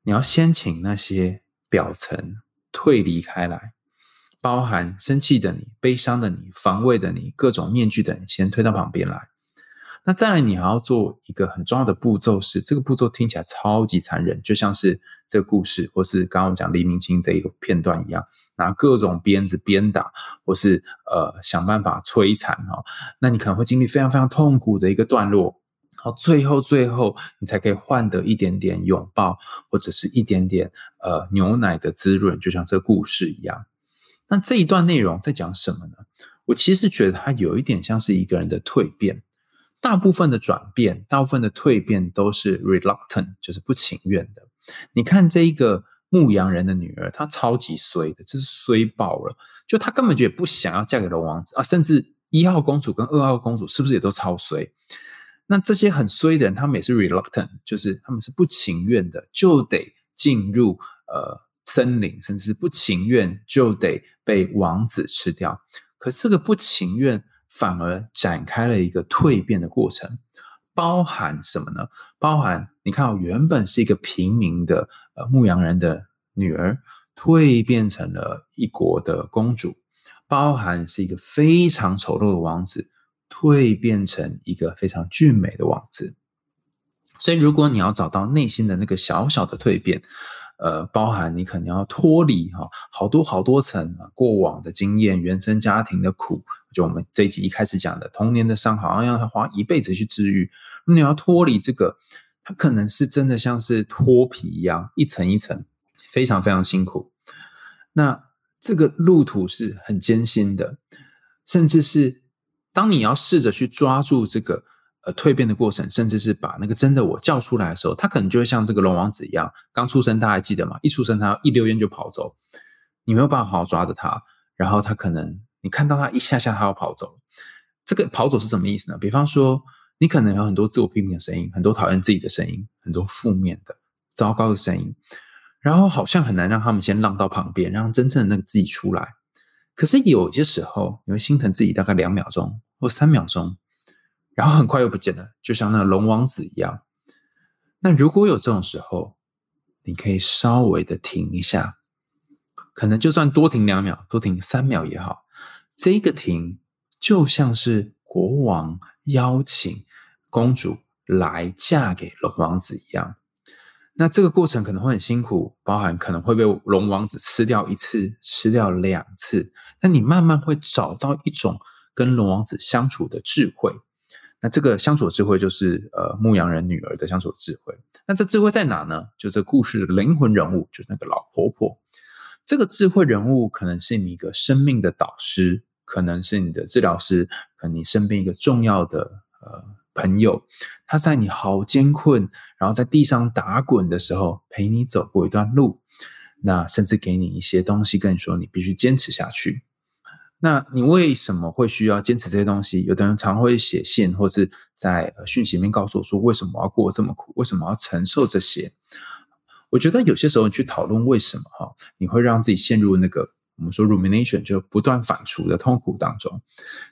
你要先请那些表层退离开来，包含生气的你、悲伤的你、防卫的你、各种面具的你，先推到旁边来。那再来，你还要做一个很重要的步骤，是这个步骤听起来超级残忍，就像是这个故事，或是刚刚我讲黎明清这一个片段一样，拿各种鞭子鞭打，或是呃想办法摧残哈。那你可能会经历非常非常痛苦的一个段落。到最后，最后你才可以换得一点点拥抱，或者是一点点呃牛奶的滋润，就像这故事一样。那这一段内容在讲什么呢？我其实觉得它有一点像是一个人的蜕变。大部分的转变，大部分的蜕变都是 reluctant，就是不情愿的。你看这一个牧羊人的女儿，她超级衰的，就是衰爆了。就她根本就也不想要嫁给龙王子啊，甚至一号公主跟二号公主是不是也都超衰？那这些很衰的人，他们也是 reluctant，就是他们是不情愿的，就得进入呃森林，甚至是不情愿就得被王子吃掉。可这个不情愿反而展开了一个蜕变的过程，包含什么呢？包含你看，哦原本是一个平民的呃牧羊人的女儿，蜕变成了一国的公主，包含是一个非常丑陋的王子。蜕变成一个非常俊美的王子，所以如果你要找到内心的那个小小的蜕变，呃，包含你可能要脱离哈好多好多层过往的经验、原生家庭的苦，就我们这一集一开始讲的童年的伤，好像要他花一辈子去治愈。你要脱离这个，它可能是真的像是脱皮一样，一层一层，非常非常辛苦。那这个路途是很艰辛的，甚至是。当你要试着去抓住这个呃蜕变的过程，甚至是把那个真的我叫出来的时候，他可能就会像这个龙王子一样，刚出生，大家还记得吗？一出生他一溜烟就跑走，你没有办法好好抓着他，然后他可能你看到他一下下他要跑走，这个跑走是什么意思呢？比方说你可能有很多自我批评的声音，很多讨厌自己的声音，很多负面的糟糕的声音，然后好像很难让他们先浪到旁边，让真正的那个自己出来。可是有些时候，你会心疼自己大概两秒钟或三秒钟，然后很快又不见了，就像那龙王子一样。那如果有这种时候，你可以稍微的停一下，可能就算多停两秒，多停三秒也好。这个停就像是国王邀请公主来嫁给龙王子一样。那这个过程可能会很辛苦，包含可能会被龙王子吃掉一次、吃掉两次。但你慢慢会找到一种跟龙王子相处的智慧。那这个相处智慧就是呃牧羊人女儿的相处智慧。那这智慧在哪呢？就这故事的灵魂人物，就是那个老婆婆。这个智慧人物可能是你一个生命的导师，可能是你的治疗师，可能你身边一个重要的呃朋友，他在你好艰困，然后在地上打滚的时候，陪你走过一段路，那甚至给你一些东西，跟你说你必须坚持下去。那你为什么会需要坚持这些东西？有的人常会写信，或是在讯息里面告诉我说，为什么要过这么苦？为什么要承受这些？我觉得有些时候你去讨论为什么哈，你会让自己陷入那个我们说 rumination 就不断反刍的痛苦当中。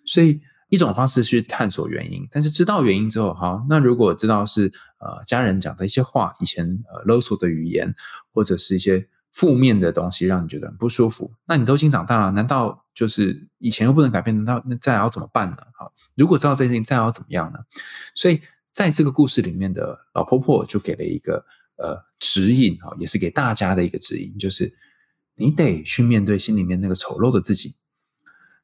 所以一种方式去探索原因，但是知道原因之后，哈，那如果知道是呃家人讲的一些话，以前呃勒索的语言，或者是一些。负面的东西让你觉得很不舒服，那你都已经长大了，难道就是以前又不能改变？难道那再要怎么办呢？好，如果知道这件事情，再要怎么样呢？所以在这个故事里面的老婆婆就给了一个呃指引啊，也是给大家的一个指引，就是你得去面对心里面那个丑陋的自己。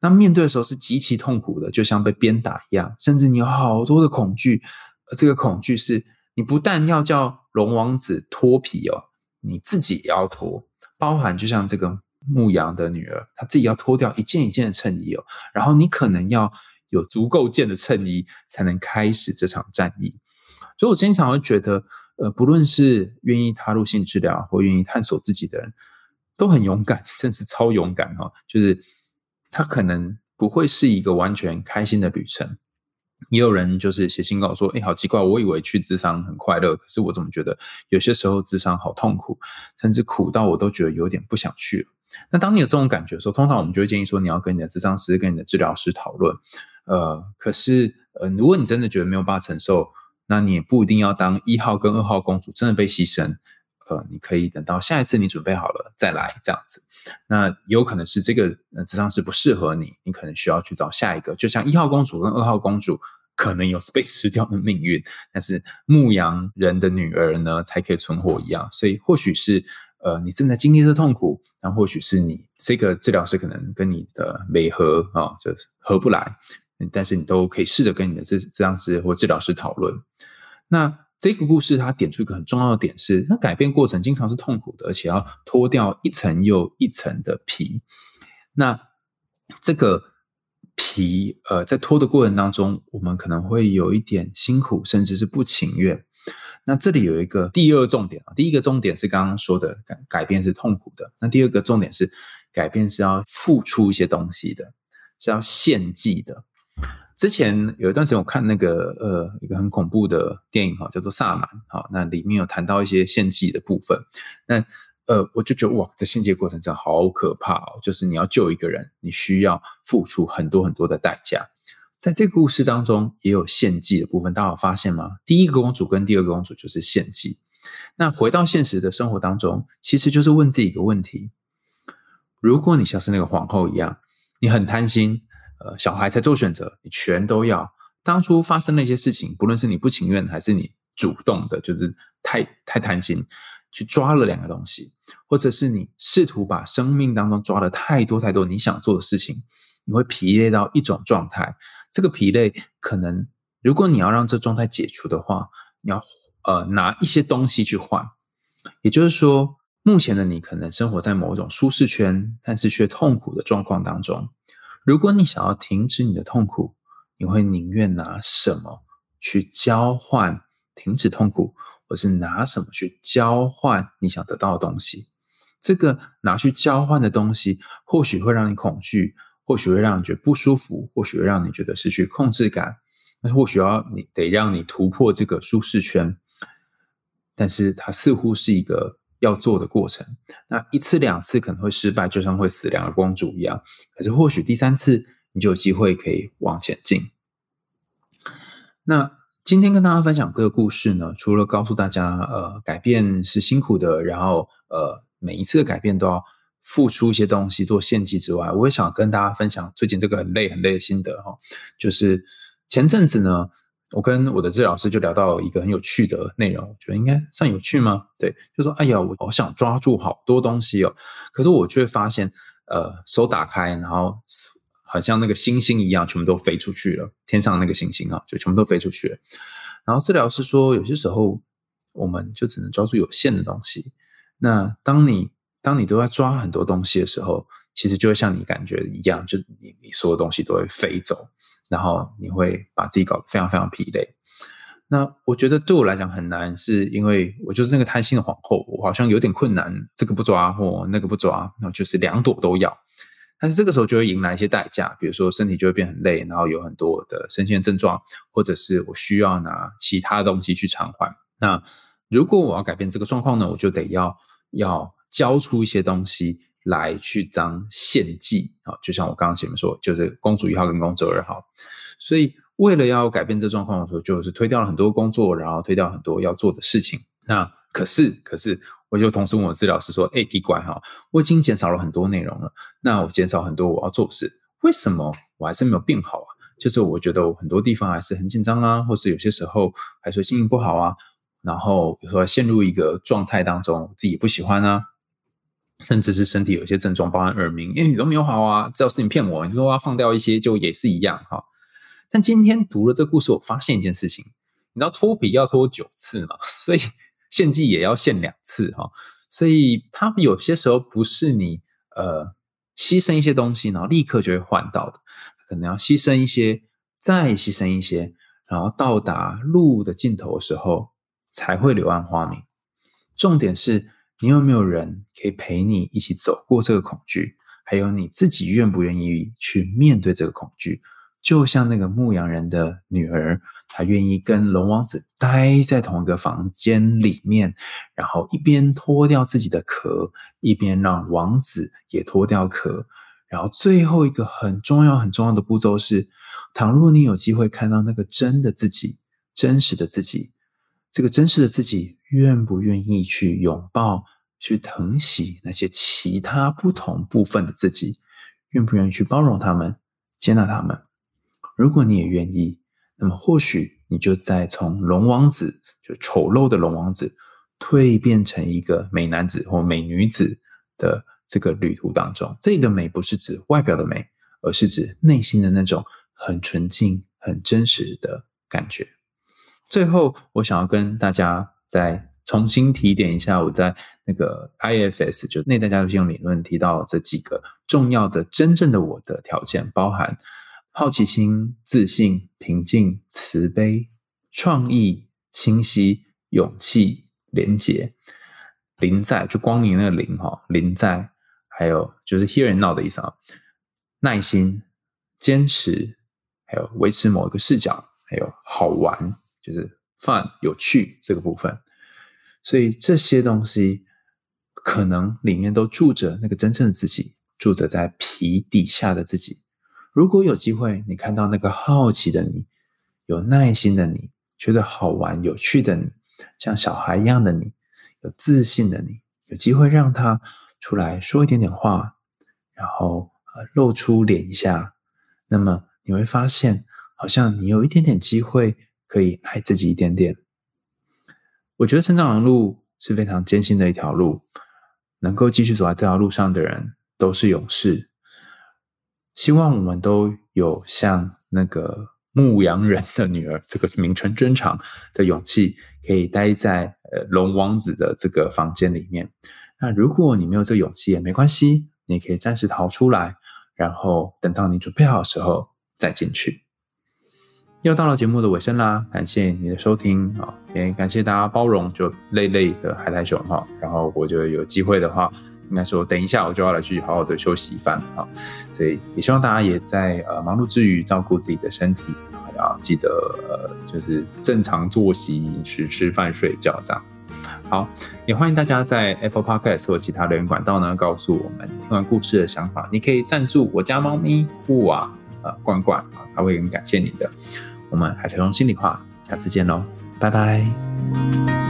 那面对的时候是极其痛苦的，就像被鞭打一样，甚至你有好多的恐惧。而这个恐惧是你不但要叫龙王子脱皮哦。你自己也要脱，包含就像这个牧羊的女儿，她自己要脱掉一件一件的衬衣哦，然后你可能要有足够件的衬衣，才能开始这场战役。所以我经常会觉得，呃，不论是愿意踏入性治疗或愿意探索自己的人，都很勇敢，甚至超勇敢哈。就是他可能不会是一个完全开心的旅程。也有人就是写信告我说：“哎，好奇怪，我以为去智商很快乐，可是我怎么觉得有些时候智商好痛苦，甚至苦到我都觉得有点不想去了。”那当你有这种感觉的时候，通常我们就会建议说，你要跟你的智商师、跟你的治疗师讨论。呃，可是呃，如果你真的觉得没有办法承受，那你也不一定要当一号跟二号公主真的被牺牲。呃，你可以等到下一次你准备好了再来这样子。那有可能是这个呃智商是不适合你，你可能需要去找下一个。就像一号公主跟二号公主可能有 被吃掉的命运，但是牧羊人的女儿呢才可以存活一样。所以或许是呃你正在经历这痛苦，那或许是你这个治疗师可能跟你的美合啊，就是合不来。但是你都可以试着跟你的治治疗师或治疗师讨论。那。这个故事它点出一个很重要的点是，它改变过程经常是痛苦的，而且要脱掉一层又一层的皮。那这个皮，呃，在脱的过程当中，我们可能会有一点辛苦，甚至是不情愿。那这里有一个第二重点啊，第一个重点是刚刚说的改改变是痛苦的，那第二个重点是改变是要付出一些东西的，是要献祭的。之前有一段时间，我看那个呃一个很恐怖的电影哈，叫做《萨满》哈，那里面有谈到一些献祭的部分。那呃，我就觉得哇，这献祭过程真的好可怕哦！就是你要救一个人，你需要付出很多很多的代价。在这个故事当中，也有献祭的部分，大家有发现吗？第一个公主跟第二个公主就是献祭。那回到现实的生活当中，其实就是问自己一个问题：如果你像是那个皇后一样，你很贪心。呃，小孩才做选择，你全都要。当初发生那些事情，不论是你不情愿还是你主动的，就是太太贪心，去抓了两个东西，或者是你试图把生命当中抓了太多太多你想做的事情，你会疲累到一种状态。这个疲累，可能如果你要让这状态解除的话，你要呃拿一些东西去换。也就是说，目前的你可能生活在某种舒适圈，但是却痛苦的状况当中。如果你想要停止你的痛苦，你会宁愿拿什么去交换停止痛苦，或是拿什么去交换你想得到的东西？这个拿去交换的东西，或许会让你恐惧，或许会让你觉得不舒服，或许会让你觉得失去控制感。那或许要你得让你突破这个舒适圈，但是它似乎是一个。要做的过程，那一次两次可能会失败，就像会死两个公主一样。可是或许第三次你就有机会可以往前进。那今天跟大家分享这个故事呢，除了告诉大家，呃，改变是辛苦的，然后呃，每一次的改变都要付出一些东西做献祭之外，我也想跟大家分享最近这个很累很累的心得哈，就是前阵子呢。我跟我的治疗师就聊到一个很有趣的内容，我觉得应该算有趣吗？对，就说哎呀，我好想抓住好多东西哦，可是我却发现，呃，手打开，然后好像那个星星一样，全部都飞出去了，天上那个星星啊，就全部都飞出去了。然后治疗师说，有些时候我们就只能抓住有限的东西。那当你当你都在抓很多东西的时候，其实就会像你感觉一样，就你你所有东西都会飞走。然后你会把自己搞得非常非常疲累。那我觉得对我来讲很难，是因为我就是那个贪心的皇后，我好像有点困难，这个不抓或那个不抓，那就是两朵都要。但是这个时候就会迎来一些代价，比如说身体就会变很累，然后有很多的身心症状，或者是我需要拿其他东西去偿还。那如果我要改变这个状况呢，我就得要要交出一些东西。来去当献祭啊，就像我刚刚前面说，就是公主一号跟公主二号，所以为了要改变这状况的时候，就是推掉了很多工作，然后推掉很多要做的事情。那可是，可是，我就同时问我治疗师说：“哎，奇怪哈，我已经减少了很多内容了，那我减少很多我要做的事，为什么我还是没有变好啊？就是我觉得我很多地方还是很紧张啊，或是有些时候还是心情不好啊，然后比如说陷入一个状态当中，自己不喜欢啊。”甚至是身体有些症状，包含耳鸣，因为你都没有好啊，只要是你骗我，你说要放掉一些，就也是一样哈。但今天读了这故事，我发现一件事情，你知道脱皮要脱九次嘛，所以献祭也要献两次哈。所以它有些时候不是你呃牺牲一些东西，然后立刻就会换到的，可能要牺牲一些，再牺牲一些，然后到达路的尽头的时候，才会柳暗花明。重点是。你有没有人可以陪你一起走过这个恐惧？还有你自己愿不愿意去面对这个恐惧？就像那个牧羊人的女儿，她愿意跟龙王子待在同一个房间里面，然后一边脱掉自己的壳，一边让王子也脱掉壳。然后最后一个很重要、很重要的步骤是：倘若你有机会看到那个真的自己、真实的自己。这个真实的自己愿不愿意去拥抱、去疼惜那些其他不同部分的自己？愿不愿意去包容他们、接纳他们？如果你也愿意，那么或许你就在从龙王子就丑陋的龙王子蜕变成一个美男子或美女子的这个旅途当中。这里的美不是指外表的美，而是指内心的那种很纯净、很真实的感觉。最后，我想要跟大家再重新提点一下，我在那个 IFS 就内在价值信用理论提到这几个重要的真正的我的条件，包含好奇心、自信、平静、慈悲、创意、清晰、勇气、廉洁、临在，就光明那个临哈，临在，还有就是 here and now 的意思啊，耐心、坚持，还有维持某一个视角，还有好玩。就是 fun 有趣这个部分，所以这些东西可能里面都住着那个真正的自己，住着在皮底下的自己。如果有机会，你看到那个好奇的你，有耐心的你，觉得好玩有趣的你，像小孩一样的你，有自信的你，有机会让他出来说一点点话，然后呃露出脸一下，那么你会发现，好像你有一点点机会。可以爱自己一点点。我觉得成长的路是非常艰辛的一条路，能够继续走在这条路上的人都是勇士。希望我们都有像那个牧羊人的女儿这个名称真长的勇气，可以待在呃龙王子的这个房间里面。那如果你没有这勇气也没关系，你可以暂时逃出来，然后等到你准备好的时候再进去。又到了节目的尾声啦，感谢你的收听啊，也感谢大家包容就累累的海苔熊哈，然后我就有机会的话，应该说等一下我就要来去好好的休息一番啊，所以也希望大家也在呃忙碌之余照顾自己的身体，要记得呃就是正常作息饮食吃饭睡觉这样子。好，也欢迎大家在 Apple Podcast 或其他留言管道呢告诉我们听完故事的想法，你可以赞助我家猫咪布啊呃罐罐啊，他会很感谢你的。我们海豚用心里话，下次见喽，拜拜。